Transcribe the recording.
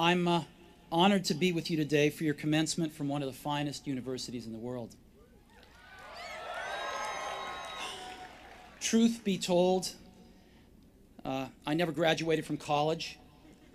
I'm uh, honored to be with you today for your commencement from one of the finest universities in the world. Truth be told, uh, I never graduated from college.